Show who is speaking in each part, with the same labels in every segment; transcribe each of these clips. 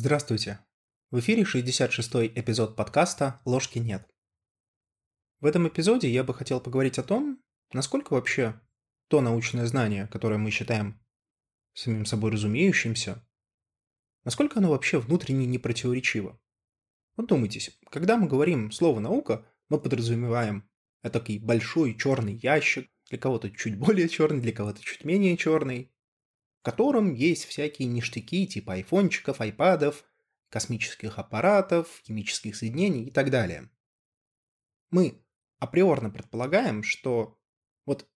Speaker 1: Здравствуйте. В эфире 66-й эпизод подкаста «Ложки нет». В этом эпизоде я бы хотел поговорить о том, насколько вообще то научное знание, которое мы считаем самим собой разумеющимся, насколько оно вообще внутренне не противоречиво. Вот думайтесь, когда мы говорим слово «наука», мы подразумеваем такой большой черный ящик, для кого-то чуть более черный, для кого-то чуть менее черный, котором есть всякие ништяки типа айфончиков, айпадов, космических аппаратов, химических соединений и так далее. Мы априорно предполагаем, что вот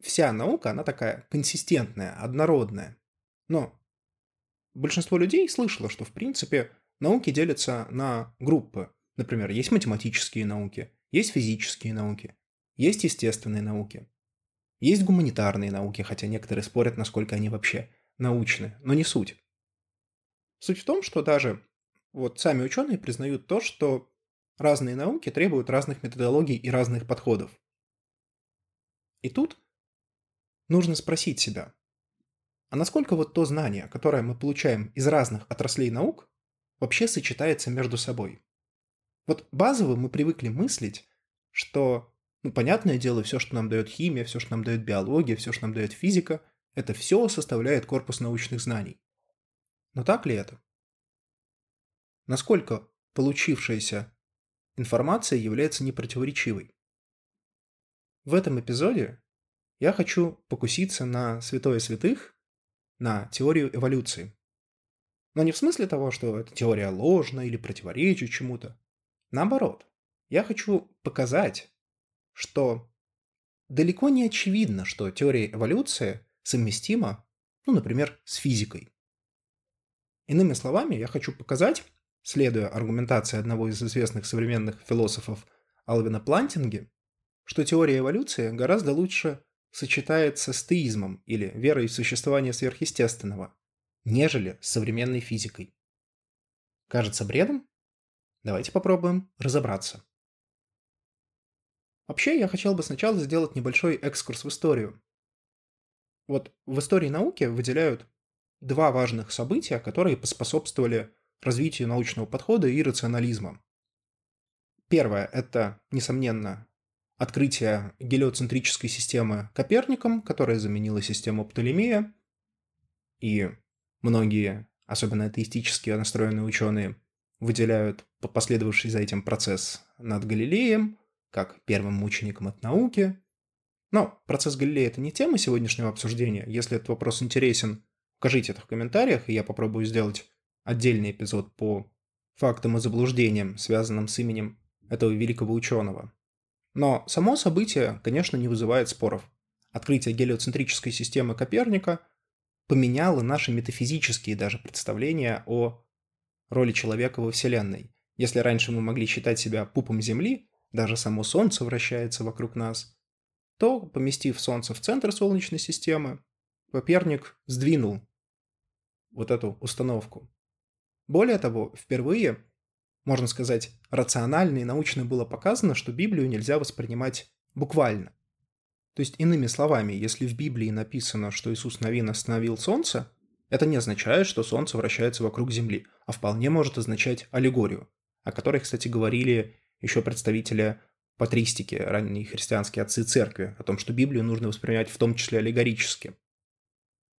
Speaker 1: вся наука, она такая консистентная, однородная. Но большинство людей слышало, что в принципе науки делятся на группы. Например, есть математические науки, есть физические науки, есть естественные науки. Есть гуманитарные науки, хотя некоторые спорят, насколько они вообще научны, но не суть. Суть в том, что даже вот сами ученые признают то, что разные науки требуют разных методологий и разных подходов. И тут нужно спросить себя, а насколько вот то знание, которое мы получаем из разных отраслей наук, вообще сочетается между собой? Вот базово мы привыкли мыслить, что ну, понятное дело, все, что нам дает химия, все, что нам дает биология, все, что нам дает физика, это все составляет корпус научных знаний. Но так ли это? Насколько получившаяся информация является непротиворечивой? В этом эпизоде я хочу покуситься на святое святых, на теорию эволюции. Но не в смысле того, что эта теория ложна или противоречит чему-то. Наоборот, я хочу показать, что далеко не очевидно, что теория эволюции совместима, ну, например, с физикой. Иными словами, я хочу показать, следуя аргументации одного из известных современных философов Алвина Плантинги, что теория эволюции гораздо лучше сочетается с теизмом или верой в существование сверхъестественного, нежели с современной физикой. Кажется бредом? Давайте попробуем разобраться. Вообще, я хотел бы сначала сделать небольшой экскурс в историю. Вот в истории науки выделяют два важных события, которые поспособствовали развитию научного подхода и рационализма. Первое – это, несомненно, открытие гелиоцентрической системы Коперником, которая заменила систему Птолемея. И многие, особенно атеистически настроенные ученые, выделяют последовавший за этим процесс над Галилеем, как первым мучеником от науки. Но процесс Галилея – это не тема сегодняшнего обсуждения. Если этот вопрос интересен, укажите это в комментариях, и я попробую сделать отдельный эпизод по фактам и заблуждениям, связанным с именем этого великого ученого. Но само событие, конечно, не вызывает споров. Открытие гелиоцентрической системы Коперника поменяло наши метафизические даже представления о роли человека во Вселенной. Если раньше мы могли считать себя пупом Земли, даже само Солнце вращается вокруг нас, то, поместив Солнце в центр Солнечной системы, Коперник сдвинул вот эту установку. Более того, впервые, можно сказать, рационально и научно было показано, что Библию нельзя воспринимать буквально. То есть, иными словами, если в Библии написано, что Иисус Новин остановил Солнце, это не означает, что Солнце вращается вокруг Земли, а вполне может означать аллегорию, о которой, кстати, говорили еще представители патристики, ранние христианские отцы церкви, о том, что Библию нужно воспринимать в том числе аллегорически.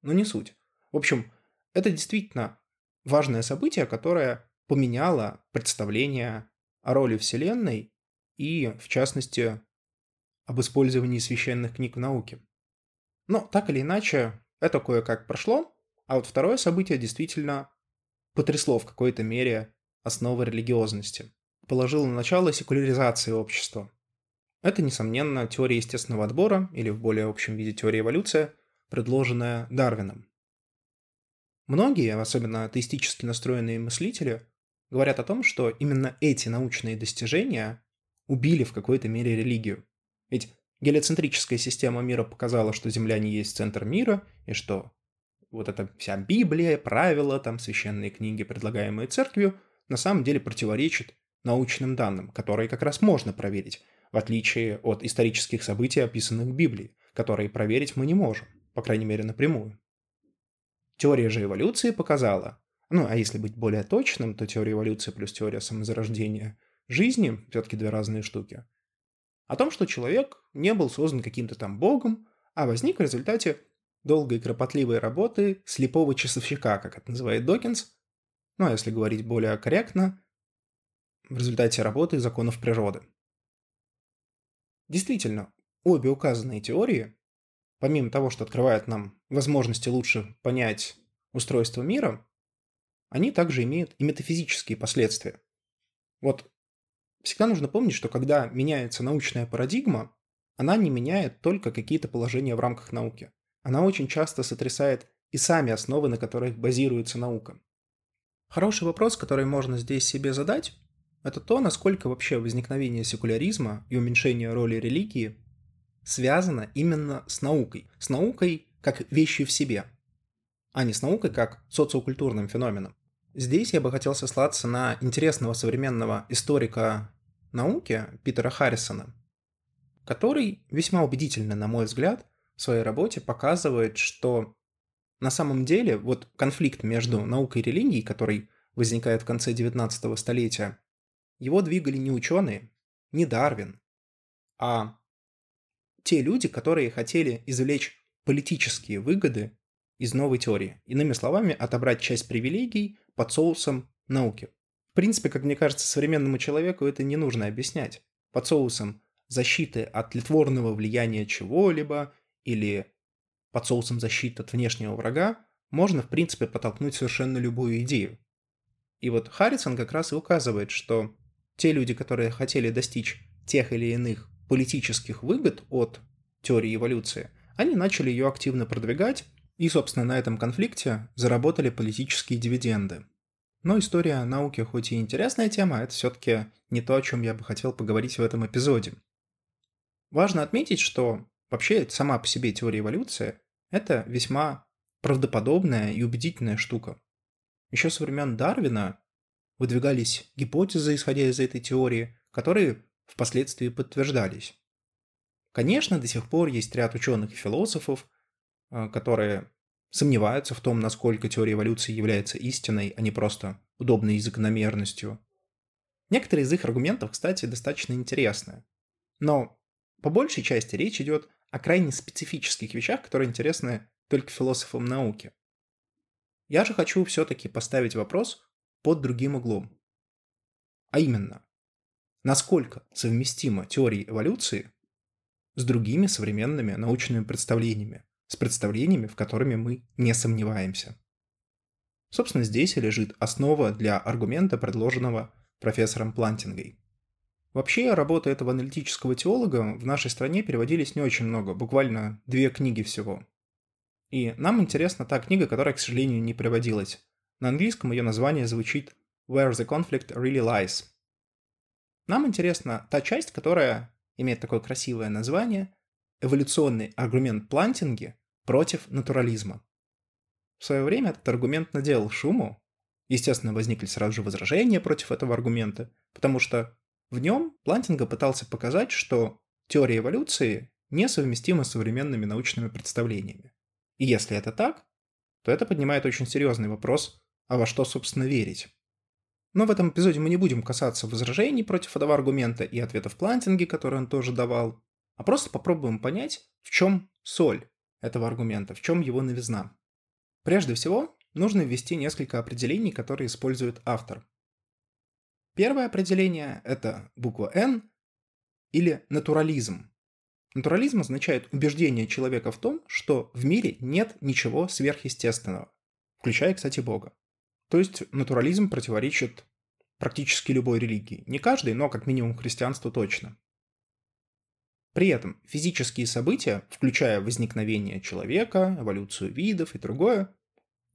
Speaker 1: Но не суть. В общем, это действительно важное событие, которое поменяло представление о роли Вселенной и, в частности, об использовании священных книг в науке. Но так или иначе, это кое-как прошло, а вот второе событие действительно потрясло в какой-то мере основы религиозности положило начало секуляризации общества. Это, несомненно, теория естественного отбора, или в более общем виде теория эволюции, предложенная Дарвином. Многие, особенно атеистически настроенные мыслители, говорят о том, что именно эти научные достижения убили в какой-то мере религию. Ведь гелиоцентрическая система мира показала, что Земля не есть центр мира, и что вот эта вся Библия, правила, там, священные книги, предлагаемые церковью, на самом деле противоречит научным данным, которые как раз можно проверить, в отличие от исторических событий, описанных в Библии, которые проверить мы не можем, по крайней мере напрямую. Теория же эволюции показала, ну, а если быть более точным, то теория эволюции плюс теория самозарождения жизни все-таки две разные штуки. О том, что человек не был создан каким-то там богом, а возник в результате долгой и кропотливой работы слепого часовщика, как это называет Докинс, ну а если говорить более корректно, в результате работы законов природы. Действительно, обе указанные теории, помимо того, что открывают нам возможности лучше понять устройство мира, они также имеют и метафизические последствия. Вот всегда нужно помнить, что когда меняется научная парадигма, она не меняет только какие-то положения в рамках науки. Она очень часто сотрясает и сами основы, на которых базируется наука. Хороший вопрос, который можно здесь себе задать, это то, насколько вообще возникновение секуляризма и уменьшение роли религии связано именно с наукой. С наукой как вещью в себе, а не с наукой как социокультурным феноменом. Здесь я бы хотел сослаться на интересного современного историка науки Питера Харрисона, который весьма убедительно, на мой взгляд, в своей работе показывает, что на самом деле вот конфликт между наукой и религией, который возникает в конце 19 столетия, его двигали не ученые, не Дарвин, а те люди, которые хотели извлечь политические выгоды из новой теории. Иными словами, отобрать часть привилегий под соусом науки. В принципе, как мне кажется, современному человеку это не нужно объяснять. Под соусом защиты от тлетворного влияния чего-либо или под соусом защиты от внешнего врага можно, в принципе, подтолкнуть совершенно любую идею. И вот Харрисон как раз и указывает, что те люди, которые хотели достичь тех или иных политических выгод от теории эволюции, они начали ее активно продвигать, и, собственно, на этом конфликте заработали политические дивиденды. Но история науки хоть и интересная тема, это все-таки не то, о чем я бы хотел поговорить в этом эпизоде. Важно отметить, что вообще сама по себе теория эволюции – это весьма правдоподобная и убедительная штука. Еще со времен Дарвина выдвигались гипотезы, исходя из этой теории, которые впоследствии подтверждались. Конечно, до сих пор есть ряд ученых и философов, э, которые сомневаются в том, насколько теория эволюции является истиной, а не просто удобной закономерностью. Некоторые из их аргументов, кстати, достаточно интересны. Но по большей части речь идет о крайне специфических вещах, которые интересны только философам науки. Я же хочу все-таки поставить вопрос, под другим углом. А именно, насколько совместима теория эволюции с другими современными научными представлениями, с представлениями, в которыми мы не сомневаемся. Собственно, здесь и лежит основа для аргумента, предложенного профессором Плантингой. Вообще, работы этого аналитического теолога в нашей стране переводились не очень много, буквально две книги всего. И нам интересна та книга, которая, к сожалению, не переводилась. На английском ее название звучит Where the Conflict Really Lies. Нам интересна та часть, которая имеет такое красивое название «Эволюционный аргумент плантинги против натурализма». В свое время этот аргумент наделал шуму. Естественно, возникли сразу же возражения против этого аргумента, потому что в нем Плантинга пытался показать, что теория эволюции несовместима с современными научными представлениями. И если это так, то это поднимает очень серьезный вопрос а во что, собственно, верить. Но в этом эпизоде мы не будем касаться возражений против этого аргумента и ответов Плантинги, которые он тоже давал, а просто попробуем понять, в чем соль этого аргумента, в чем его новизна. Прежде всего, нужно ввести несколько определений, которые использует автор. Первое определение – это буква «Н» или натурализм. Натурализм означает убеждение человека в том, что в мире нет ничего сверхъестественного, включая, кстати, Бога. То есть натурализм противоречит практически любой религии. Не каждой, но как минимум христианству точно. При этом физические события, включая возникновение человека, эволюцию видов и другое,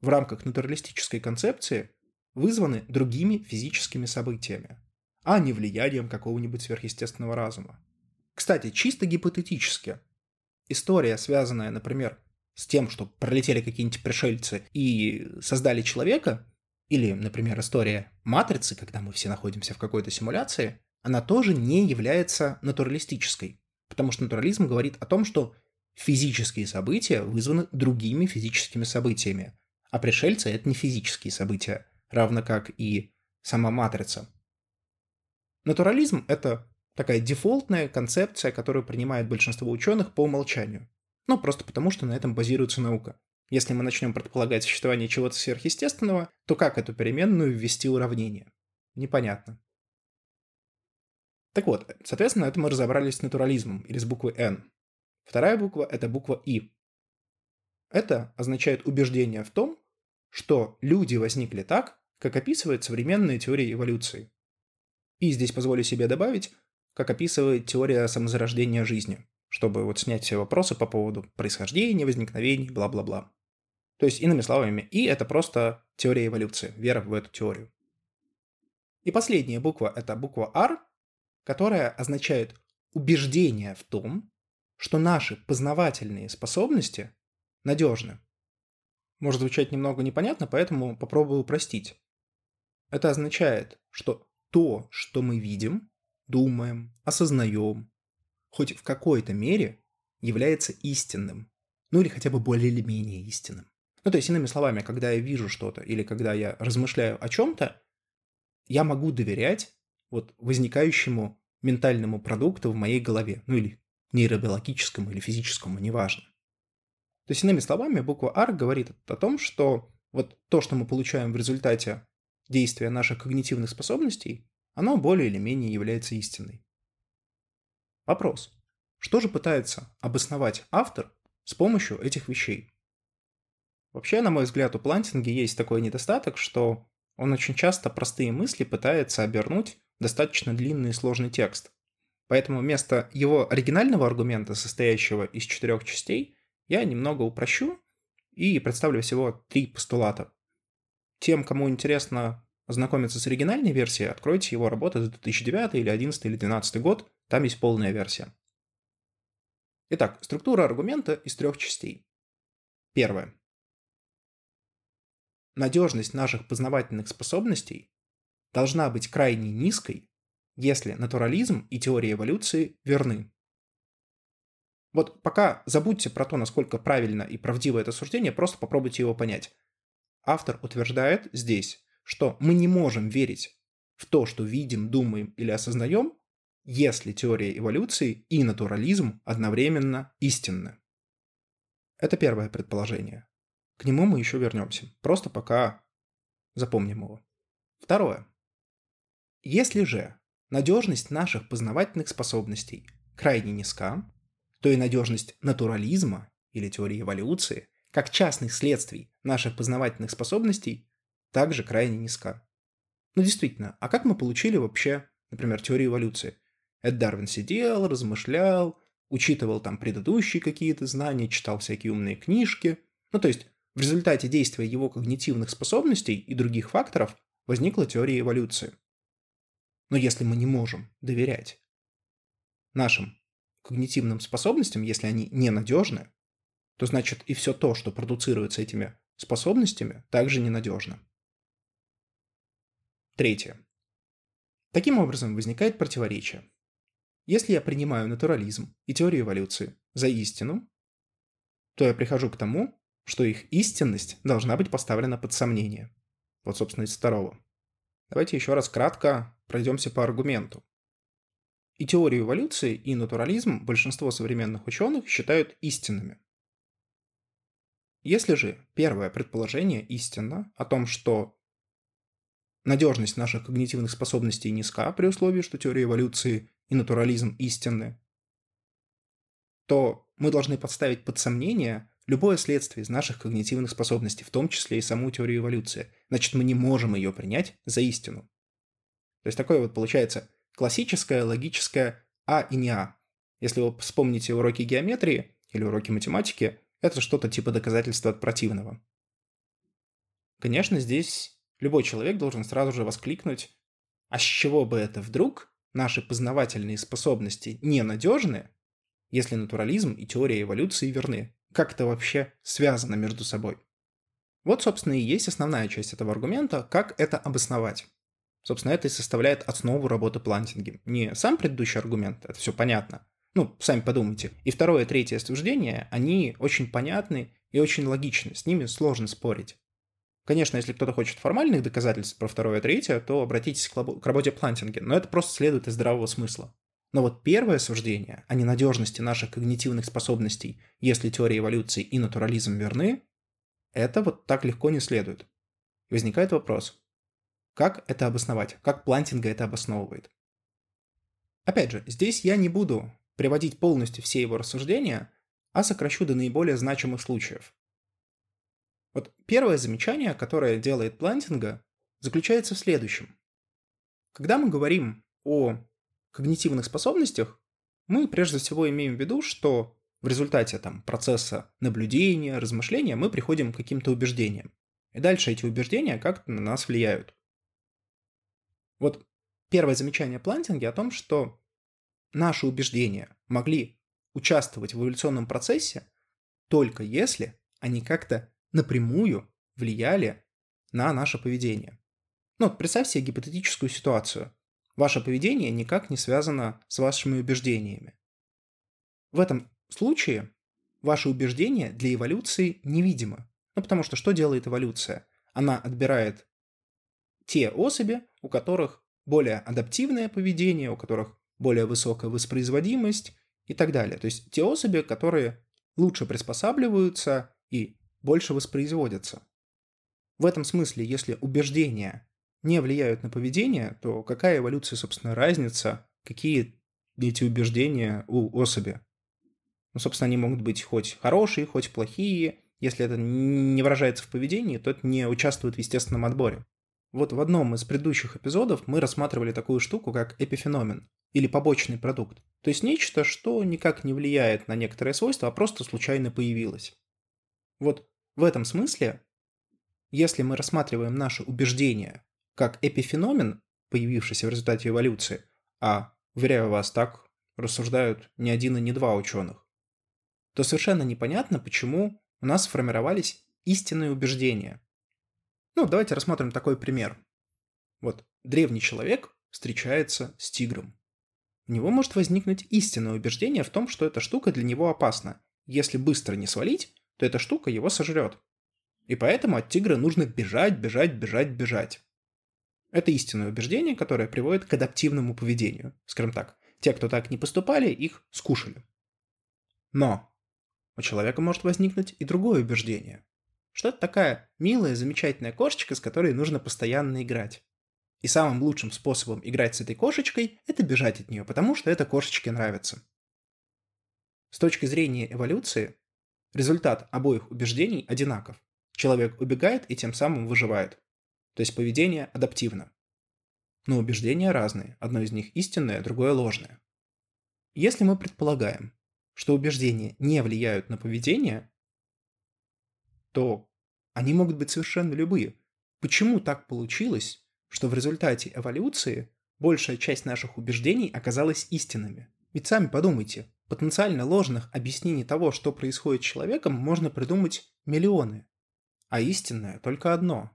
Speaker 1: в рамках натуралистической концепции вызваны другими физическими событиями, а не влиянием какого-нибудь сверхъестественного разума. Кстати, чисто гипотетически, история, связанная, например, с тем, что пролетели какие-нибудь пришельцы и создали человека, или, например, история матрицы, когда мы все находимся в какой-то симуляции, она тоже не является натуралистической. Потому что натурализм говорит о том, что физические события вызваны другими физическими событиями. А пришельцы — это не физические события. равно как и сама матрица. Натурализм — это такая дефолтная концепция, которую принимает большинство ученых по умолчанию. Ну, просто потому, что на этом базируется наука. Если мы начнем предполагать существование чего-то сверхъестественного, то как эту переменную ввести уравнение? Непонятно. Так вот, соответственно, это мы разобрались с натурализмом, или с буквой N. Вторая буква – это буква И. Это означает убеждение в том, что люди возникли так, как описывает современная теория эволюции. И здесь позволю себе добавить, как описывает теория самозарождения жизни, чтобы вот снять все вопросы по поводу происхождения, возникновения, бла-бла-бла. То есть, иными словами, И – это просто теория эволюции, вера в эту теорию. И последняя буква – это буква R, которая означает убеждение в том, что наши познавательные способности надежны. Может звучать немного непонятно, поэтому попробую упростить. Это означает, что то, что мы видим, думаем, осознаем, хоть в какой-то мере является истинным. Ну или хотя бы более или менее истинным. Ну, то есть, иными словами, когда я вижу что-то или когда я размышляю о чем-то, я могу доверять вот возникающему ментальному продукту в моей голове, ну или нейробиологическому или физическому, неважно. То есть, иными словами, буква R говорит о том, что вот то, что мы получаем в результате действия наших когнитивных способностей, оно более или менее является истиной. Вопрос. Что же пытается обосновать автор с помощью этих вещей? Вообще, на мой взгляд, у Плантинги есть такой недостаток, что он очень часто простые мысли пытается обернуть достаточно длинный и сложный текст. Поэтому вместо его оригинального аргумента, состоящего из четырех частей, я немного упрощу и представлю всего три постулата. Тем, кому интересно ознакомиться с оригинальной версией, откройте его работы за 2009 или 2011 или 2012 год, там есть полная версия. Итак, структура аргумента из трех частей. Первое. Надежность наших познавательных способностей должна быть крайне низкой, если натурализм и теория эволюции верны. Вот пока забудьте про то, насколько правильно и правдиво это суждение, просто попробуйте его понять. Автор утверждает здесь, что мы не можем верить в то, что видим, думаем или осознаем, если теория эволюции и натурализм одновременно истинны. Это первое предположение. К нему мы еще вернемся. Просто пока запомним его. Второе. Если же надежность наших познавательных способностей крайне низка, то и надежность натурализма или теории эволюции, как частных следствий наших познавательных способностей, также крайне низка. Но действительно, а как мы получили вообще, например, теорию эволюции? Это Дарвин сидел, размышлял, учитывал там предыдущие какие-то знания, читал всякие умные книжки. Ну, то есть, в результате действия его когнитивных способностей и других факторов возникла теория эволюции. Но если мы не можем доверять нашим когнитивным способностям, если они ненадежны, то значит и все то, что продуцируется этими способностями, также ненадежно. Третье. Таким образом возникает противоречие. Если я принимаю натурализм и теорию эволюции за истину, то я прихожу к тому, что их истинность должна быть поставлена под сомнение. Вот, собственно, из второго. Давайте еще раз кратко пройдемся по аргументу. И теорию эволюции, и натурализм большинство современных ученых считают истинными. Если же первое предположение истинно о том, что надежность наших когнитивных способностей низка при условии, что теория эволюции и натурализм истинны, то мы должны подставить под сомнение любое следствие из наших когнитивных способностей, в том числе и саму теорию эволюции. Значит, мы не можем ее принять за истину. То есть такое вот получается классическое, логическое А и не А. Если вы вспомните уроки геометрии или уроки математики, это что-то типа доказательства от противного. Конечно, здесь любой человек должен сразу же воскликнуть, а с чего бы это вдруг наши познавательные способности ненадежны, если натурализм и теория эволюции верны? Как это вообще связано между собой? Вот, собственно, и есть основная часть этого аргумента, как это обосновать. Собственно, это и составляет основу работы плантинги. Не сам предыдущий аргумент, это все понятно. Ну, сами подумайте. И второе третье суждение, они очень понятны и очень логичны, с ними сложно спорить. Конечно, если кто-то хочет формальных доказательств про второе и третье, то обратитесь к, работе Плантинги, но это просто следует из здравого смысла. Но вот первое суждение о ненадежности наших когнитивных способностей, если теория эволюции и натурализм верны, это вот так легко не следует. И возникает вопрос, как это обосновать? Как Плантинга это обосновывает? Опять же, здесь я не буду приводить полностью все его рассуждения, а сокращу до наиболее значимых случаев. Вот первое замечание, которое делает Плантинга, заключается в следующем. Когда мы говорим о когнитивных способностях, мы прежде всего имеем в виду, что в результате там, процесса наблюдения, размышления мы приходим к каким-то убеждениям. И дальше эти убеждения как-то на нас влияют. Вот первое замечание Плантинги о том, что наши убеждения могли участвовать в эволюционном процессе только если они как-то напрямую влияли на наше поведение. Ну, вот представь себе гипотетическую ситуацию. Ваше поведение никак не связано с вашими убеждениями. В этом случае ваше убеждение для эволюции невидимо. Ну, потому что что делает эволюция? Она отбирает те особи, у которых более адаптивное поведение, у которых более высокая воспроизводимость и так далее. То есть те особи, которые лучше приспосабливаются и больше воспроизводятся. В этом смысле, если убеждения не влияют на поведение, то какая эволюция, собственно, разница, какие эти убеждения у особи? Ну, собственно, они могут быть хоть хорошие, хоть плохие. Если это не выражается в поведении, то это не участвует в естественном отборе. Вот в одном из предыдущих эпизодов мы рассматривали такую штуку, как эпифеномен или побочный продукт. То есть нечто, что никак не влияет на некоторые свойства, а просто случайно появилось. Вот в этом смысле, если мы рассматриваем наши убеждения как эпифеномен, появившийся в результате эволюции, а, уверяю вас, так рассуждают не один и не два ученых, то совершенно непонятно, почему у нас сформировались истинные убеждения – ну, давайте рассмотрим такой пример. Вот древний человек встречается с тигром. У него может возникнуть истинное убеждение в том, что эта штука для него опасна. Если быстро не свалить, то эта штука его сожрет. И поэтому от тигра нужно бежать, бежать, бежать, бежать. Это истинное убеждение, которое приводит к адаптивному поведению. Скажем так, те, кто так не поступали, их скушали. Но у человека может возникнуть и другое убеждение что это такая милая, замечательная кошечка, с которой нужно постоянно играть. И самым лучшим способом играть с этой кошечкой – это бежать от нее, потому что эта кошечке нравится. С точки зрения эволюции, результат обоих убеждений одинаков. Человек убегает и тем самым выживает. То есть поведение адаптивно. Но убеждения разные. Одно из них истинное, другое ложное. Если мы предполагаем, что убеждения не влияют на поведение, то они могут быть совершенно любые. Почему так получилось, что в результате эволюции большая часть наших убеждений оказалась истинными? Ведь сами подумайте, потенциально ложных объяснений того, что происходит с человеком, можно придумать миллионы, а истинное только одно.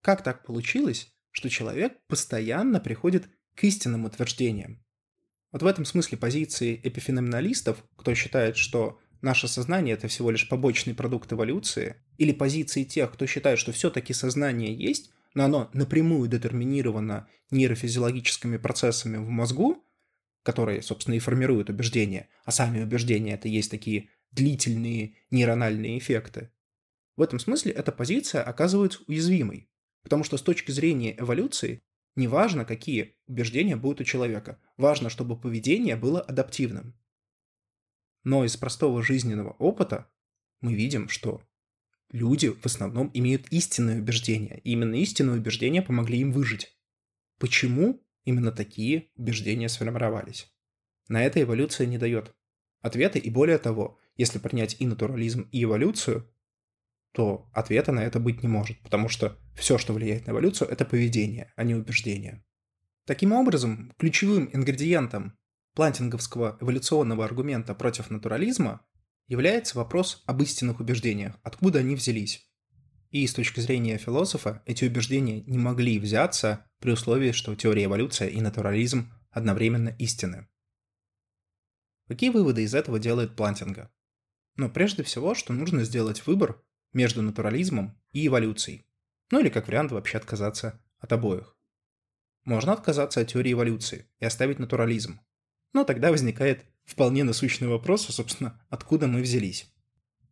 Speaker 1: Как так получилось, что человек постоянно приходит к истинным утверждениям? Вот в этом смысле позиции эпифеноменалистов, кто считает, что наше сознание — это всего лишь побочный продукт эволюции, или позиции тех, кто считает, что все-таки сознание есть, но оно напрямую детерминировано нейрофизиологическими процессами в мозгу, которые, собственно, и формируют убеждения, а сами убеждения — это есть такие длительные нейрональные эффекты. В этом смысле эта позиция оказывается уязвимой, потому что с точки зрения эволюции не важно, какие убеждения будут у человека, важно, чтобы поведение было адаптивным. Но из простого жизненного опыта мы видим, что люди в основном имеют истинные убеждения, и именно истинные убеждения помогли им выжить. Почему именно такие убеждения сформировались? На это эволюция не дает ответа, и более того, если принять и натурализм, и эволюцию, то ответа на это быть не может, потому что все, что влияет на эволюцию, это поведение, а не убеждение. Таким образом, ключевым ингредиентом плантинговского эволюционного аргумента против натурализма является вопрос об истинных убеждениях, откуда они взялись. И с точки зрения философа эти убеждения не могли взяться при условии, что теория эволюции и натурализм одновременно истины. Какие выводы из этого делает Плантинга? Но ну, прежде всего, что нужно сделать выбор между натурализмом и эволюцией. Ну или как вариант вообще отказаться от обоих. Можно отказаться от теории эволюции и оставить натурализм. Но тогда возникает вполне насущный вопрос, а, собственно, откуда мы взялись.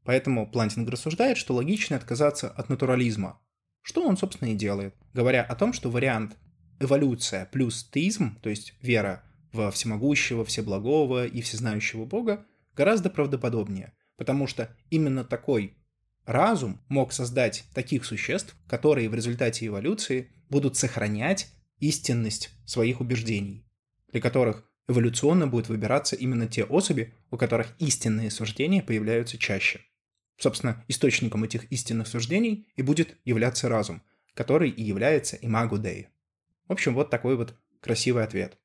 Speaker 1: Поэтому Плантинг рассуждает, что логично отказаться от натурализма, что он, собственно, и делает, говоря о том, что вариант эволюция плюс теизм, то есть вера во всемогущего, всеблагого и всезнающего Бога, гораздо правдоподобнее, потому что именно такой разум мог создать таких существ, которые в результате эволюции будут сохранять истинность своих убеждений, для которых эволюционно будет выбираться именно те особи, у которых истинные суждения появляются чаще. Собственно, источником этих истинных суждений и будет являться разум, который и является имагу Dei. В общем, вот такой вот красивый ответ.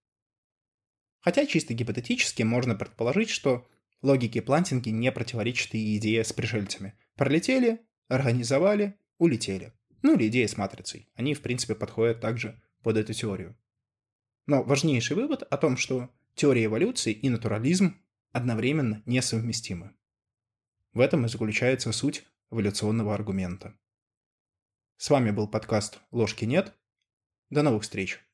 Speaker 1: Хотя чисто гипотетически можно предположить, что логике плантинги не противоречит и идея с пришельцами. Пролетели, организовали, улетели. Ну или идея с матрицей. Они, в принципе, подходят также под эту теорию. Но важнейший вывод о том, что теория эволюции и натурализм одновременно несовместимы. В этом и заключается суть эволюционного аргумента. С вами был подкаст «Ложки нет». До новых встреч!